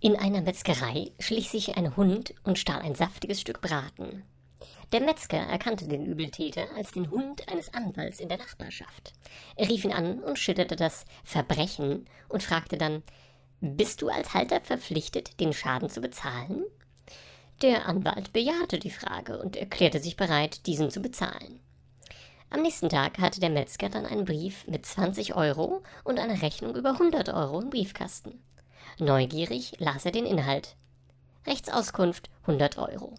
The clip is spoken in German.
In einer Metzgerei schlich sich ein Hund und stahl ein saftiges Stück Braten. Der Metzger erkannte den Übeltäter als den Hund eines Anwalts in der Nachbarschaft. Er rief ihn an und schilderte das Verbrechen und fragte dann Bist du als Halter verpflichtet, den Schaden zu bezahlen? Der Anwalt bejahte die Frage und erklärte sich bereit, diesen zu bezahlen. Am nächsten Tag hatte der Metzger dann einen Brief mit 20 Euro und einer Rechnung über 100 Euro im Briefkasten. Neugierig las er den Inhalt. Rechtsauskunft 100 Euro.